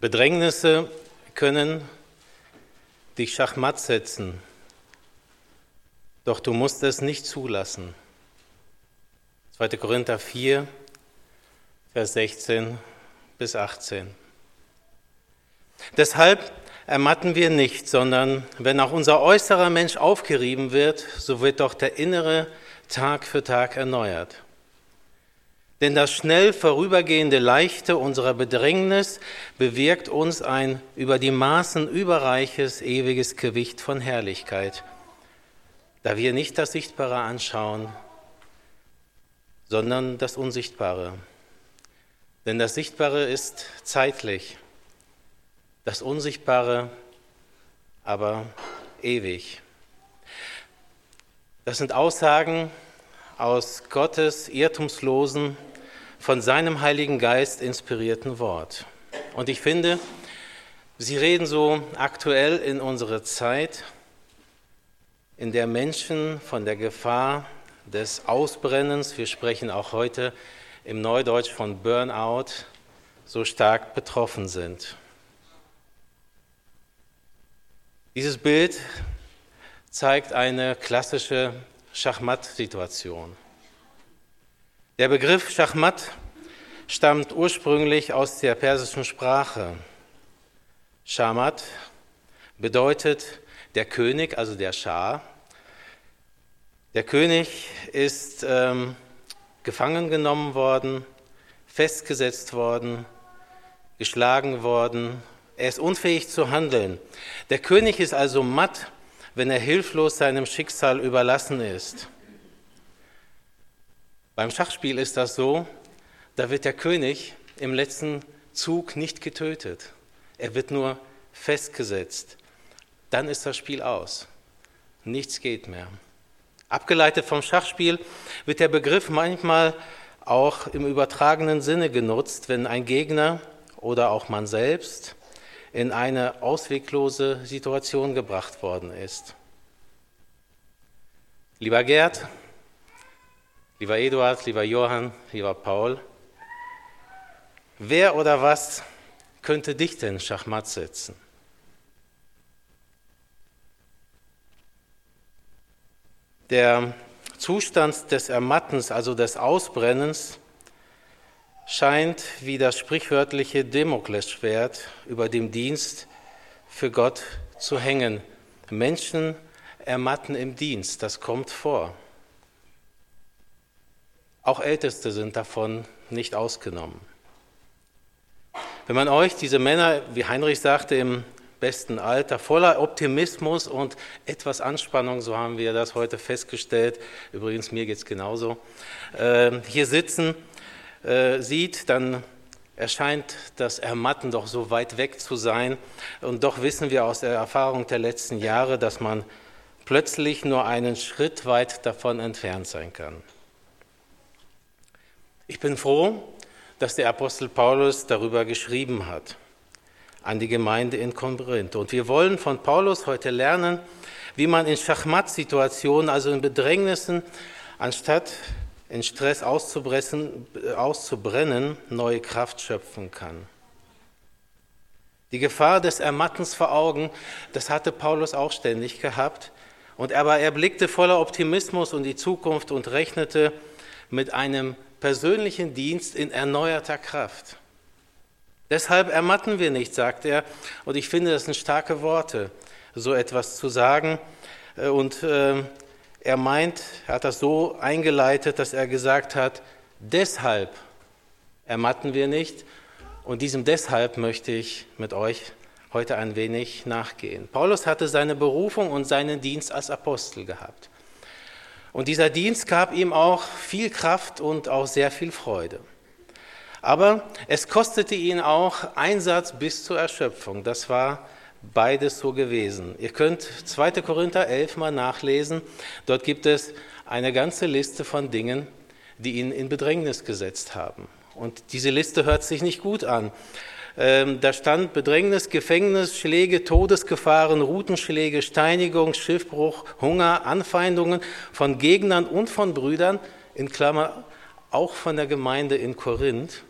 Bedrängnisse können dich schachmatt setzen, doch du musst es nicht zulassen. 2. Korinther 4, Vers 16 bis 18. Deshalb ermatten wir nicht, sondern wenn auch unser äußerer Mensch aufgerieben wird, so wird doch der innere Tag für Tag erneuert. Denn das schnell vorübergehende Leichte unserer Bedrängnis bewirkt uns ein über die Maßen überreiches, ewiges Gewicht von Herrlichkeit, da wir nicht das Sichtbare anschauen, sondern das Unsichtbare. Denn das Sichtbare ist zeitlich, das Unsichtbare aber ewig. Das sind Aussagen aus Gottes irrtumslosen von seinem Heiligen Geist inspirierten Wort. Und ich finde, sie reden so aktuell in unsere Zeit, in der Menschen von der Gefahr des Ausbrennens, wir sprechen auch heute im Neudeutsch von Burnout, so stark betroffen sind. Dieses Bild zeigt eine klassische Schachmatt-Situation. Der Begriff Schachmat stammt ursprünglich aus der persischen Sprache. Shamat bedeutet der König, also der Schah. Der König ist ähm, gefangen genommen worden, festgesetzt worden, geschlagen worden. Er ist unfähig zu handeln. Der König ist also matt, wenn er hilflos seinem Schicksal überlassen ist. Beim Schachspiel ist das so, da wird der König im letzten Zug nicht getötet. Er wird nur festgesetzt. Dann ist das Spiel aus. Nichts geht mehr. Abgeleitet vom Schachspiel wird der Begriff manchmal auch im übertragenen Sinne genutzt, wenn ein Gegner oder auch man selbst in eine ausweglose Situation gebracht worden ist. Lieber Gerd, Lieber Eduard, lieber Johann, lieber Paul, wer oder was könnte dich denn Schachmatt setzen? Der Zustand des Ermattens, also des Ausbrennens, scheint wie das sprichwörtliche Damoklesschwert über dem Dienst für Gott zu hängen. Menschen ermatten im Dienst, das kommt vor. Auch Älteste sind davon nicht ausgenommen. Wenn man euch diese Männer, wie Heinrich sagte, im besten Alter, voller Optimismus und etwas Anspannung, so haben wir das heute festgestellt, übrigens mir geht es genauso, äh, hier sitzen, äh, sieht, dann erscheint das Ermatten doch so weit weg zu sein. Und doch wissen wir aus der Erfahrung der letzten Jahre, dass man plötzlich nur einen Schritt weit davon entfernt sein kann. Ich bin froh, dass der Apostel Paulus darüber geschrieben hat an die Gemeinde in Korinth. Und wir wollen von Paulus heute lernen, wie man in Schachmatt-Situationen, also in Bedrängnissen, anstatt in Stress auszubrennen, neue Kraft schöpfen kann. Die Gefahr des Ermattens vor Augen, das hatte Paulus auch ständig gehabt. Und aber er blickte voller Optimismus in die Zukunft und rechnete mit einem persönlichen Dienst in erneuerter Kraft. Deshalb ermatten wir nicht, sagt er. Und ich finde, das sind starke Worte, so etwas zu sagen. Äh, und äh, er meint, er hat das so eingeleitet, dass er gesagt hat, deshalb ermatten wir nicht. Und diesem deshalb möchte ich mit euch heute ein wenig nachgehen. Paulus hatte seine Berufung und seinen Dienst als Apostel gehabt. Und dieser Dienst gab ihm auch viel Kraft und auch sehr viel Freude. Aber es kostete ihn auch Einsatz bis zur Erschöpfung. Das war beides so gewesen. Ihr könnt 2. Korinther 11 mal nachlesen. Dort gibt es eine ganze Liste von Dingen, die ihn in Bedrängnis gesetzt haben. Und diese Liste hört sich nicht gut an. Ähm, da stand Bedrängnis, Gefängnis, Schläge, Todesgefahren, Routenschläge, Steinigung, Schiffbruch, Hunger, Anfeindungen von Gegnern und von Brüdern, in Klammer auch von der Gemeinde in Korinth,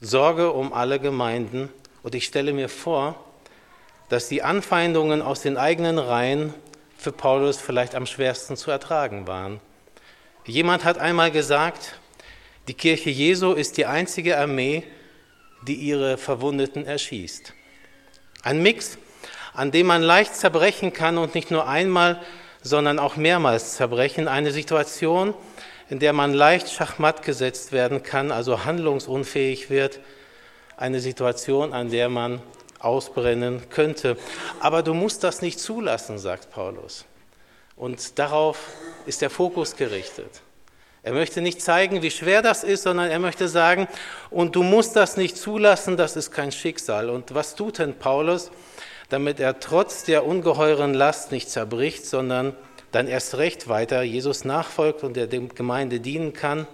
Sorge um alle Gemeinden Und ich stelle mir vor, dass die Anfeindungen aus den eigenen Reihen für Paulus vielleicht am schwersten zu ertragen waren. Jemand hat einmal gesagt, die Kirche Jesu ist die einzige Armee, die ihre Verwundeten erschießt. Ein Mix, an dem man leicht zerbrechen kann und nicht nur einmal, sondern auch mehrmals zerbrechen. Eine Situation, in der man leicht schachmatt gesetzt werden kann, also handlungsunfähig wird. Eine Situation, an der man ausbrennen könnte. Aber du musst das nicht zulassen, sagt Paulus. Und darauf ist der Fokus gerichtet. Er möchte nicht zeigen, wie schwer das ist, sondern er möchte sagen, und du musst das nicht zulassen, das ist kein Schicksal. Und was tut denn Paulus, damit er trotz der ungeheuren Last nicht zerbricht, sondern dann erst recht weiter Jesus nachfolgt und der Gemeinde dienen kann?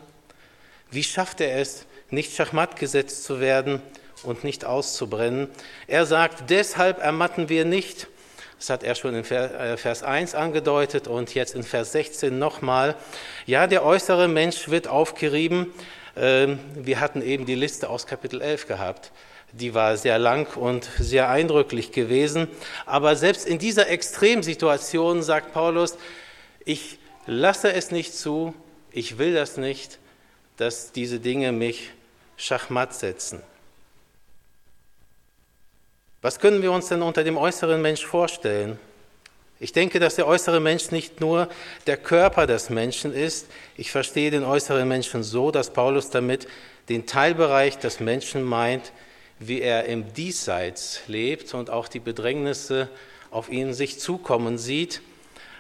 Wie schafft er es, nicht schachmatt gesetzt zu werden und nicht auszubrennen? Er sagt, deshalb ermatten wir nicht, das hat er schon in Vers 1 äh, angedeutet und jetzt in Vers 16 nochmal. Ja, der äußere Mensch wird aufgerieben. Ähm, wir hatten eben die Liste aus Kapitel 11 gehabt. Die war sehr lang und sehr eindrücklich gewesen. Aber selbst in dieser Extremsituation sagt Paulus, ich lasse es nicht zu, ich will das nicht, dass diese Dinge mich schachmatt setzen. Was können wir uns denn unter dem äußeren Mensch vorstellen? Ich denke, dass der äußere Mensch nicht nur der Körper des Menschen ist. Ich verstehe den äußeren Menschen so, dass Paulus damit den Teilbereich des Menschen meint, wie er im Diesseits lebt und auch die Bedrängnisse auf ihn sich zukommen sieht.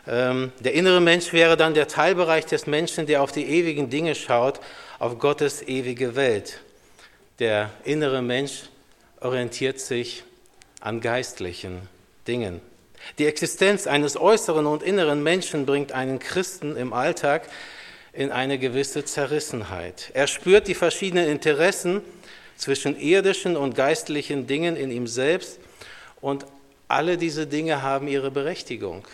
Ähm, der innere Mensch wäre dann der Teilbereich des Menschen, der auf die ewigen Dinge schaut, auf Gottes ewige Welt. Der innere Mensch orientiert sich an geistlichen Dingen. Die Existenz eines äußeren und inneren Menschen bringt einen Christen im Alltag in eine gewisse Zerrissenheit. Er spürt die verschiedenen Interessen zwischen irdischen und geistlichen Dingen in ihm selbst und alle diese Dinge haben ihre Berechtigung.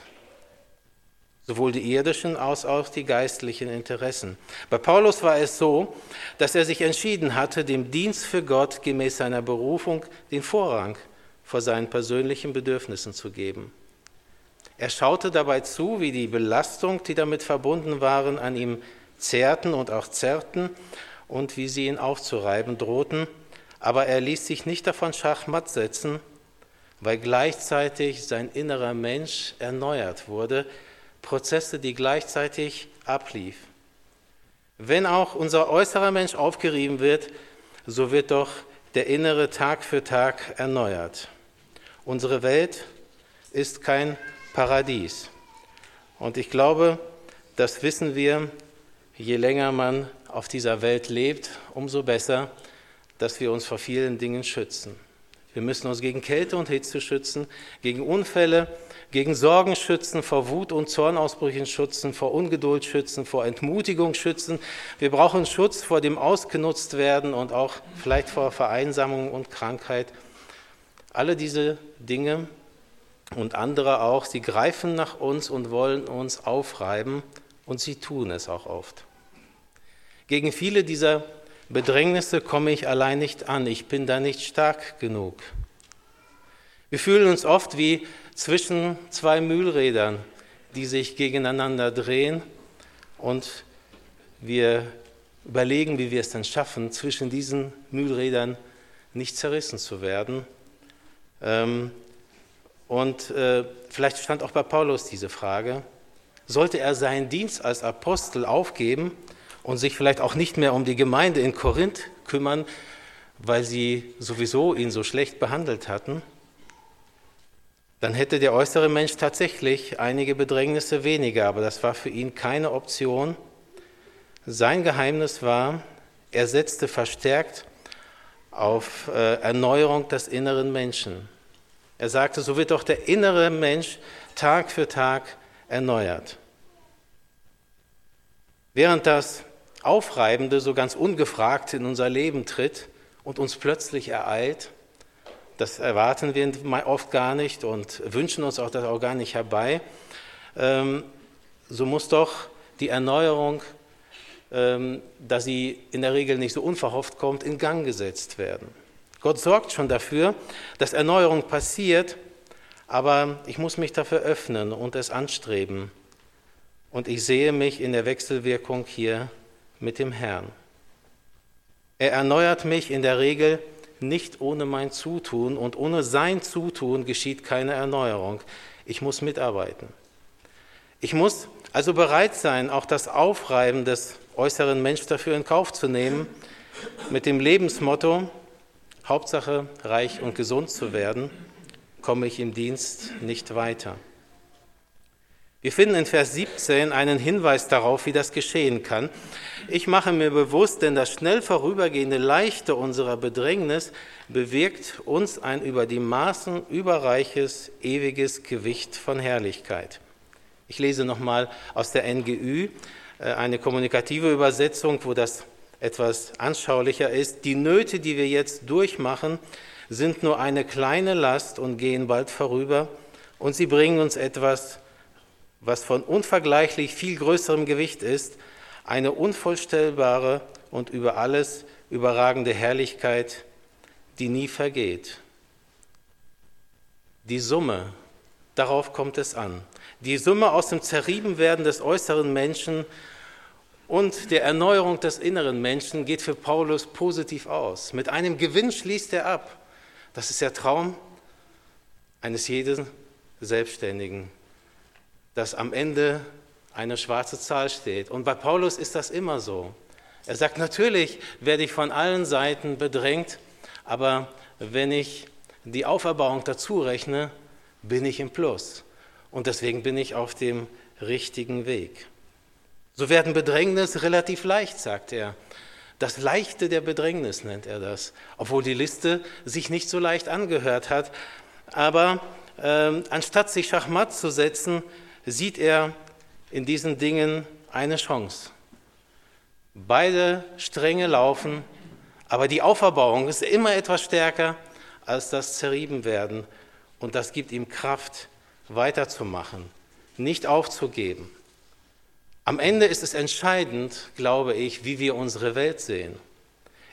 Sowohl die irdischen als auch die geistlichen Interessen. Bei Paulus war es so, dass er sich entschieden hatte, dem Dienst für Gott gemäß seiner Berufung den Vorrang vor seinen persönlichen Bedürfnissen zu geben. Er schaute dabei zu, wie die Belastung, die damit verbunden waren, an ihm zerrten und auch zerrten und wie sie ihn aufzureiben drohten, aber er ließ sich nicht davon schachmatt setzen, weil gleichzeitig sein innerer Mensch erneuert wurde, Prozesse, die gleichzeitig ablief. Wenn auch unser äußerer Mensch aufgerieben wird, so wird doch der innere Tag für Tag erneuert. Unsere Welt ist kein Paradies. Und ich glaube, das wissen wir, je länger man auf dieser Welt lebt, umso besser, dass wir uns vor vielen Dingen schützen. Wir müssen uns gegen Kälte und Hitze schützen, gegen Unfälle, gegen Sorgen schützen, vor Wut und Zornausbrüchen schützen, vor Ungeduld schützen, vor Entmutigung schützen. Wir brauchen Schutz vor dem Ausgenutztwerden und auch vielleicht vor Vereinsamung und Krankheit. Alle diese Dinge und andere auch, sie greifen nach uns und wollen uns aufreiben und sie tun es auch oft. Gegen viele dieser Bedrängnisse komme ich allein nicht an, ich bin da nicht stark genug. Wir fühlen uns oft wie zwischen zwei Mühlrädern, die sich gegeneinander drehen und wir überlegen, wie wir es dann schaffen, zwischen diesen Mühlrädern nicht zerrissen zu werden und äh, vielleicht stand auch bei Paulus diese Frage, sollte er seinen Dienst als Apostel aufgeben und sich vielleicht auch nicht mehr um die Gemeinde in Korinth kümmern, weil sie sowieso ihn so schlecht behandelt hatten? Dann hätte der äußere Mensch tatsächlich einige Bedrängnisse weniger, aber das war für ihn keine Option. Sein Geheimnis war, er setzte verstärkt auf äh, Erneuerung des inneren Menschen. Er sagte, so wird doch der innere Mensch Tag für Tag erneuert. Während das Aufreibende so ganz ungefragt in unser Leben tritt und uns plötzlich ereilt, das erwarten wir oft gar nicht und wünschen uns auch das auch gar nicht herbei, ähm, so muss doch die Erneuerung, ähm, da sie in der Regel nicht so unverhofft kommt, in Gang gesetzt werden. Gott sorgt schon dafür, dass Erneuerung passiert, aber ich muss mich dafür öffnen und es anstreben. Und ich sehe mich in der Wechselwirkung hier mit dem Herrn. Er erneuert mich in der Regel nicht ohne mein Zutun und ohne sein Zutun geschieht keine Erneuerung. Ich muss mitarbeiten. Ich muss also bereit sein, auch das Aufreiben des äußeren Menschen dafür in Kauf zu nehmen, mit dem Lebensmotto, Hauptsache reich und gesund zu werden, komme ich im Dienst nicht weiter. Wir finden in Vers 17 einen Hinweis darauf, wie das geschehen kann. Ich mache mir bewusst, denn das schnell vorübergehende Leichte unserer Bedrängnis bewirkt uns ein über die Maßen überreiches, ewiges Gewicht von Herrlichkeit. Ich lese nochmal aus der NGÜ äh, eine kommunikative Übersetzung, wo das etwas anschaulicher ist. Die Nöte, die wir jetzt durchmachen, sind nur eine kleine Last und gehen bald vorüber und sie bringen uns etwas, was von unvergleichlich viel größerem Gewicht ist, eine unvorstellbare und über alles überragende Herrlichkeit, die nie vergeht. Die Summe, darauf kommt es an. Die Summe aus dem Zerriebenwerden des äußeren Menschen und der Erneuerung des inneren Menschen geht für Paulus positiv aus. Mit einem Gewinn schließt er ab. Das ist der Traum eines jeden Selbstständigen, dass am Ende eine schwarze Zahl steht. Und bei Paulus ist das immer so. Er sagt, natürlich werde ich von allen Seiten bedrängt, aber wenn ich die Auferbauung dazu rechne, bin ich im Plus. Und deswegen bin ich auf dem richtigen Weg. So werden Bedrängnis relativ leicht, sagt er. Das Leichte der Bedrängnis nennt er das, obwohl die Liste sich nicht so leicht angehört hat. Aber äh, anstatt sich Schachmatt zu setzen, sieht er in diesen Dingen eine Chance. Beide Stränge laufen, aber die Auferbauung ist immer etwas stärker als das Zerriebenwerden. Und das gibt ihm Kraft, weiterzumachen, nicht aufzugeben. Am Ende ist es entscheidend, glaube ich, wie wir unsere Welt sehen.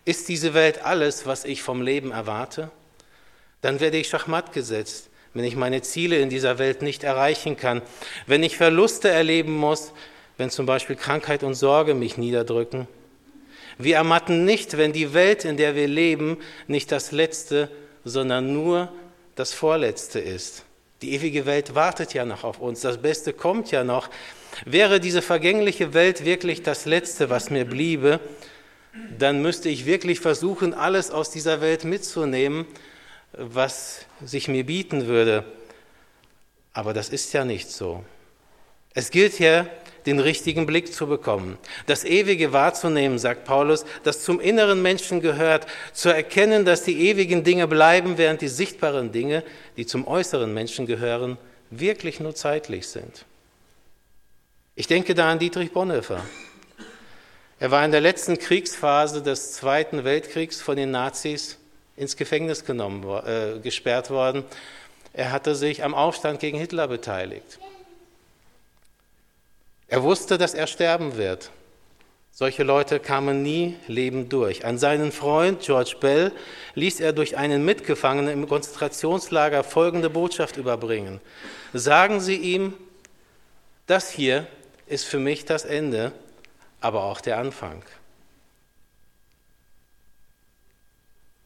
Ist diese Welt alles, was ich vom Leben erwarte? Dann werde ich schachmatt gesetzt, wenn ich meine Ziele in dieser Welt nicht erreichen kann, wenn ich Verluste erleben muss, wenn zum Beispiel Krankheit und Sorge mich niederdrücken. Wir ermatten nicht, wenn die Welt, in der wir leben, nicht das Letzte, sondern nur das Vorletzte ist. Die ewige Welt wartet ja noch auf uns, das Beste kommt ja noch. Wäre diese vergängliche Welt wirklich das Letzte, was mir bliebe, dann müsste ich wirklich versuchen, alles aus dieser Welt mitzunehmen, was sich mir bieten würde. Aber das ist ja nicht so. Es gilt hier, den richtigen Blick zu bekommen, das Ewige wahrzunehmen, sagt Paulus, das zum inneren Menschen gehört, zu erkennen, dass die ewigen Dinge bleiben, während die sichtbaren Dinge, die zum äußeren Menschen gehören, wirklich nur zeitlich sind. Ich denke da an Dietrich Bonhoeffer. Er war in der letzten Kriegsphase des Zweiten Weltkriegs von den Nazis ins Gefängnis genommen, äh, gesperrt worden. Er hatte sich am Aufstand gegen Hitler beteiligt. Er wusste, dass er sterben wird. Solche Leute kamen nie lebend durch. An seinen Freund George Bell ließ er durch einen Mitgefangenen im Konzentrationslager folgende Botschaft überbringen. Sagen Sie ihm, das hier ist für mich das Ende, aber auch der Anfang.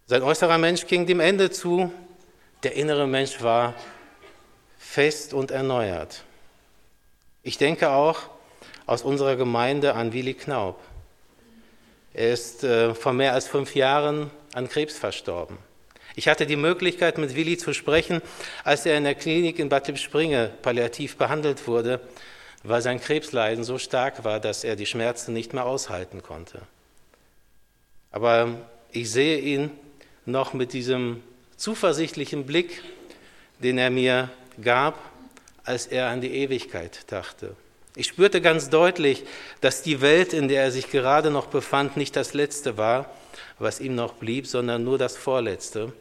Sein äußerer Mensch ging dem Ende zu, der innere Mensch war fest und erneuert. Ich denke auch aus unserer Gemeinde an Willi Knaub. Er ist äh, vor mehr als fünf Jahren an Krebs verstorben. Ich hatte die Möglichkeit, mit Willi zu sprechen, als er in der Klinik in Bad Lippspringe palliativ behandelt wurde weil sein Krebsleiden so stark war, dass er die Schmerzen nicht mehr aushalten konnte. Aber ich sehe ihn noch mit diesem zuversichtlichen Blick, den er mir gab, als er an die Ewigkeit dachte. Ich spürte ganz deutlich, dass die Welt, in der er sich gerade noch befand, nicht das Letzte war, was ihm noch blieb, sondern nur das Vorletzte.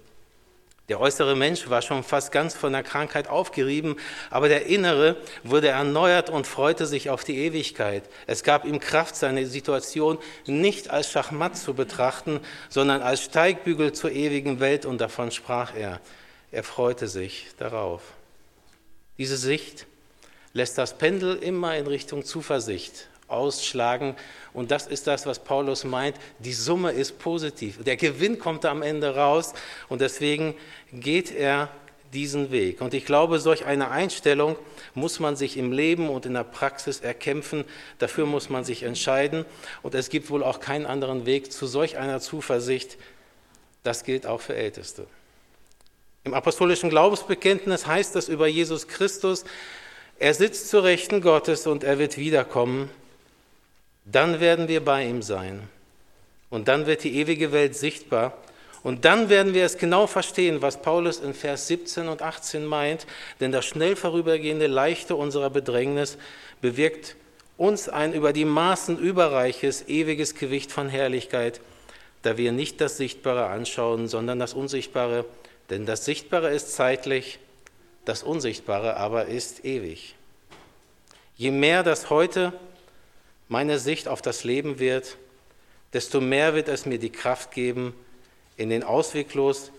Der äußere Mensch war schon fast ganz von der Krankheit aufgerieben, aber der innere wurde erneuert und freute sich auf die Ewigkeit. Es gab ihm Kraft, seine Situation nicht als Schachmatt zu betrachten, sondern als Steigbügel zur ewigen Welt und davon sprach er. Er freute sich darauf. Diese Sicht lässt das Pendel immer in Richtung Zuversicht ausschlagen. Und das ist das, was Paulus meint. Die Summe ist positiv. Der Gewinn kommt am Ende raus. Und deswegen geht er diesen Weg. Und ich glaube, solch eine Einstellung muss man sich im Leben und in der Praxis erkämpfen. Dafür muss man sich entscheiden. Und es gibt wohl auch keinen anderen Weg zu solch einer Zuversicht. Das gilt auch für Älteste. Im apostolischen Glaubensbekenntnis heißt das über Jesus Christus, er sitzt zu Rechten Gottes und er wird wiederkommen dann werden wir bei ihm sein. Und dann wird die ewige Welt sichtbar. Und dann werden wir es genau verstehen, was Paulus in Vers 17 und 18 meint, denn das schnell vorübergehende Leichte unserer Bedrängnis bewirkt uns ein über die Maßen überreiches, ewiges Gewicht von Herrlichkeit, da wir nicht das Sichtbare anschauen, sondern das Unsichtbare, denn das Sichtbare ist zeitlich, das Unsichtbare aber ist ewig. Je mehr das heute meine Sicht auf das Leben wird, desto mehr wird es mir die Kraft geben, in den ausweglos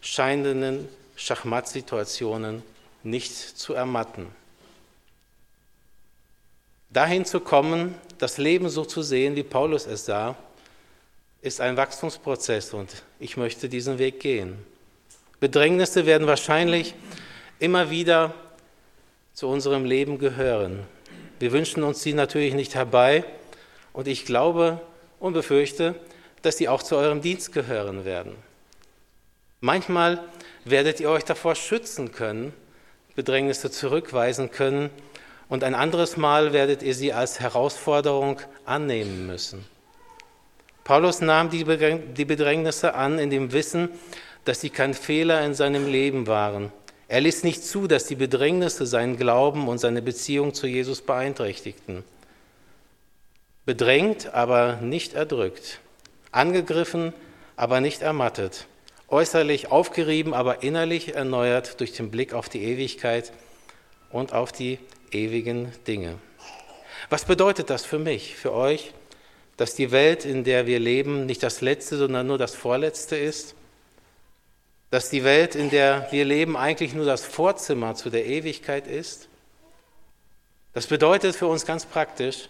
scheinenden Schachmattsituationen nicht zu ermatten. Dahin zu kommen, das Leben so zu sehen, wie Paulus es sah, ist ein Wachstumsprozess und ich möchte diesen Weg gehen. Bedrängnisse werden wahrscheinlich immer wieder zu unserem Leben gehören. Wir wünschen uns sie natürlich nicht herbei und ich glaube und befürchte, dass sie auch zu eurem Dienst gehören werden. Manchmal werdet ihr euch davor schützen können, Bedrängnisse zurückweisen können und ein anderes Mal werdet ihr sie als Herausforderung annehmen müssen. Paulus nahm die Bedrängnisse an in dem Wissen, dass sie kein Fehler in seinem Leben waren er ließ nicht zu, dass die Bedrängnisse seinen Glauben und seine Beziehung zu Jesus beeinträchtigten. Bedrängt, aber nicht erdrückt. Angegriffen, aber nicht ermattet. Äußerlich aufgerieben, aber innerlich erneuert durch den Blick auf die Ewigkeit und auf die ewigen Dinge. Was bedeutet das für mich, für euch, dass die Welt, in der wir leben, nicht das Letzte, sondern nur das Vorletzte ist? Dass die Welt, in der wir leben, eigentlich nur das Vorzimmer zu der Ewigkeit ist? Das bedeutet für uns ganz praktisch,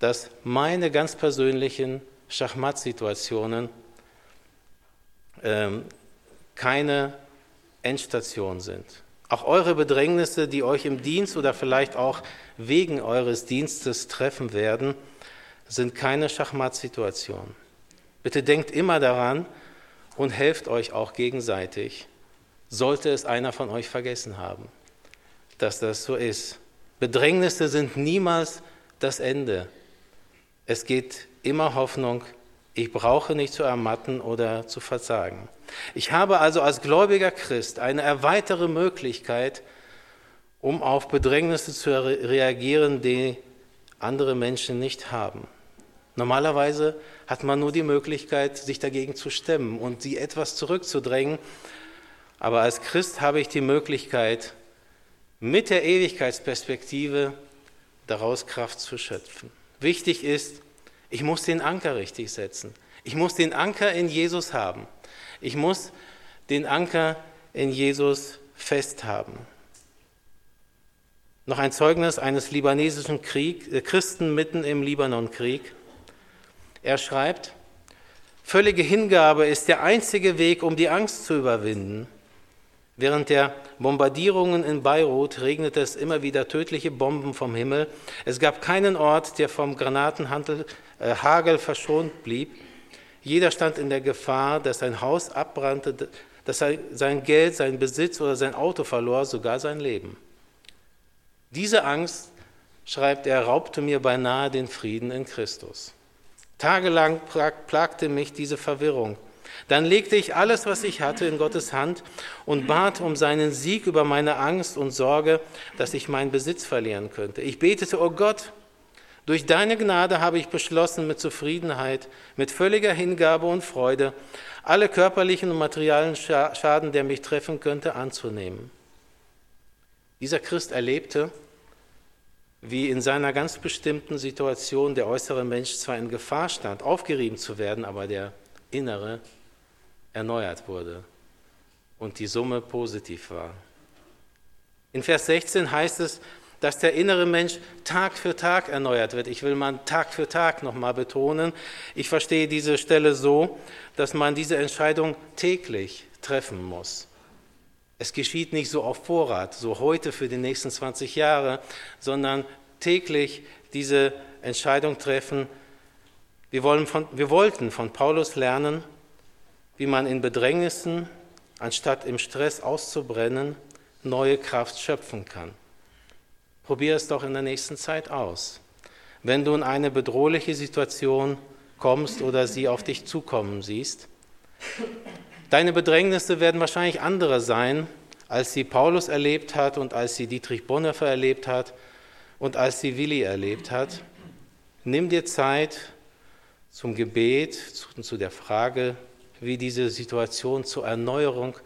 dass meine ganz persönlichen Schachmatt-Situationen ähm, keine Endstation sind. Auch eure Bedrängnisse, die euch im Dienst oder vielleicht auch wegen eures Dienstes treffen werden, sind keine Schachmatt-Situation. Bitte denkt immer daran, und helft euch auch gegenseitig, sollte es einer von euch vergessen haben, dass das so ist. Bedrängnisse sind niemals das Ende. Es geht immer Hoffnung. Ich brauche nicht zu ermatten oder zu versagen. Ich habe also als gläubiger Christ eine erweitere Möglichkeit, um auf Bedrängnisse zu reagieren, die andere Menschen nicht haben. Normalerweise hat man nur die Möglichkeit, sich dagegen zu stemmen und sie etwas zurückzudrängen. Aber als Christ habe ich die Möglichkeit, mit der Ewigkeitsperspektive daraus Kraft zu schöpfen. Wichtig ist, ich muss den Anker richtig setzen. Ich muss den Anker in Jesus haben. Ich muss den Anker in Jesus festhaben. Noch ein Zeugnis eines libanesischen Krieg, äh, Christen mitten im Libanonkrieg. Er schreibt, völlige Hingabe ist der einzige Weg, um die Angst zu überwinden. Während der Bombardierungen in Beirut regnete es immer wieder tödliche Bomben vom Himmel. Es gab keinen Ort, der vom Granatenhagel äh, verschont blieb. Jeder stand in der Gefahr, dass sein Haus abbrannte, dass er sein Geld, sein Besitz oder sein Auto verlor, sogar sein Leben. Diese Angst, schreibt er, raubte mir beinahe den Frieden in Christus. Tagelang plagte mich diese Verwirrung. Dann legte ich alles, was ich hatte, in Gottes Hand und bat um seinen Sieg über meine Angst und Sorge, dass ich meinen Besitz verlieren könnte. Ich betete, oh Gott, Durch deine Gnade habe ich beschlossen, mit Zufriedenheit, mit völliger Hingabe und Freude alle körperlichen und materialen Schaden, der mich treffen könnte, anzunehmen. Dieser Christ erlebte, wie in seiner ganz bestimmten Situation der äußere Mensch zwar in Gefahr stand, aufgerieben zu werden, aber der innere erneuert wurde und die Summe positiv war. In Vers 16 heißt es, dass der innere Mensch Tag für Tag erneuert wird. Ich will mal Tag für Tag nochmal betonen. Ich verstehe diese Stelle so, dass man diese Entscheidung täglich treffen muss. Es geschieht nicht so auf Vorrat, so heute für die nächsten 20 Jahre, sondern täglich diese Entscheidung treffen. Wir, wollen von, wir wollten von Paulus lernen, wie man in Bedrängnissen, anstatt im Stress auszubrennen, neue Kraft schöpfen kann. Probier es doch in der nächsten Zeit aus. Wenn du in eine bedrohliche Situation kommst oder sie auf dich zukommen siehst, deine Bedrängnisse werden wahrscheinlich andere sein, als sie Paulus erlebt hat und als sie Dietrich Bonhoeffer erlebt hat und als sie Willi erlebt hat. Nimm dir Zeit zum Gebet und zu der Frage, wie diese Situation zur Erneuerung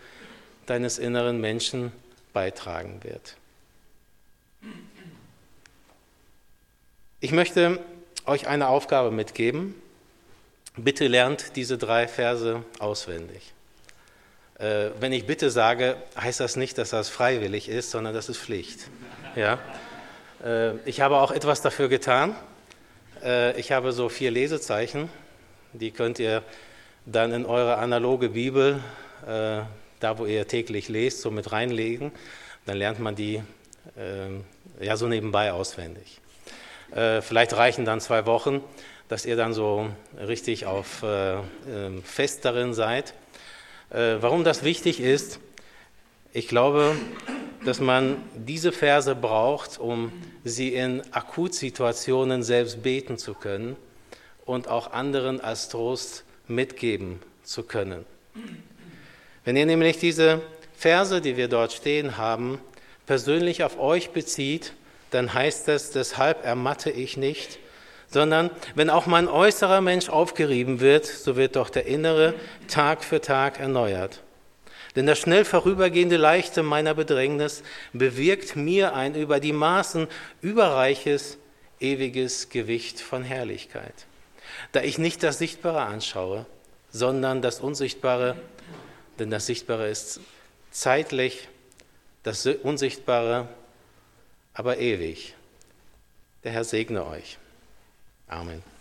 deines inneren Menschen beitragen wird. Ich möchte euch eine Aufgabe mitgeben. Bitte lernt diese drei Verse auswendig. Äh, wenn ich bitte sage, heißt das nicht, dass das freiwillig ist, sondern das ist Pflicht. Ja? Äh, ich habe auch etwas dafür getan. Äh, ich habe so vier Lesezeichen, die könnt ihr dann in eure analoge Bibel, da wo ihr täglich lest, so mit reinlegen. Dann lernt man die ja so nebenbei auswendig. Vielleicht reichen dann zwei Wochen, dass ihr dann so richtig auf äh, ähm, fest darin seid. Äh, warum das wichtig ist, ich glaube, dass man diese Verse braucht, um sie in Akutsituationen selbst beten zu können und auch anderen als Trost mitgeben zu können. Wenn ihr nämlich diese Verse, die wir dort stehen haben, persönlich auf euch bezieht, dann heißt das, deshalb ermatte ich nicht, sondern wenn auch mein äußerer Mensch aufgerieben wird, so wird doch der innere Tag für Tag erneuert. Denn das schnell vorübergehende Leichte meiner Bedrängnis bewirkt mir ein über die Maßen überreiches, ewiges Gewicht von Herrlichkeit. Da ich nicht das Sichtbare anschaue, sondern das Unsichtbare, denn das Sichtbare ist zeitlich, das Unsichtbare aber ewig. Der Herr segne euch. Amen.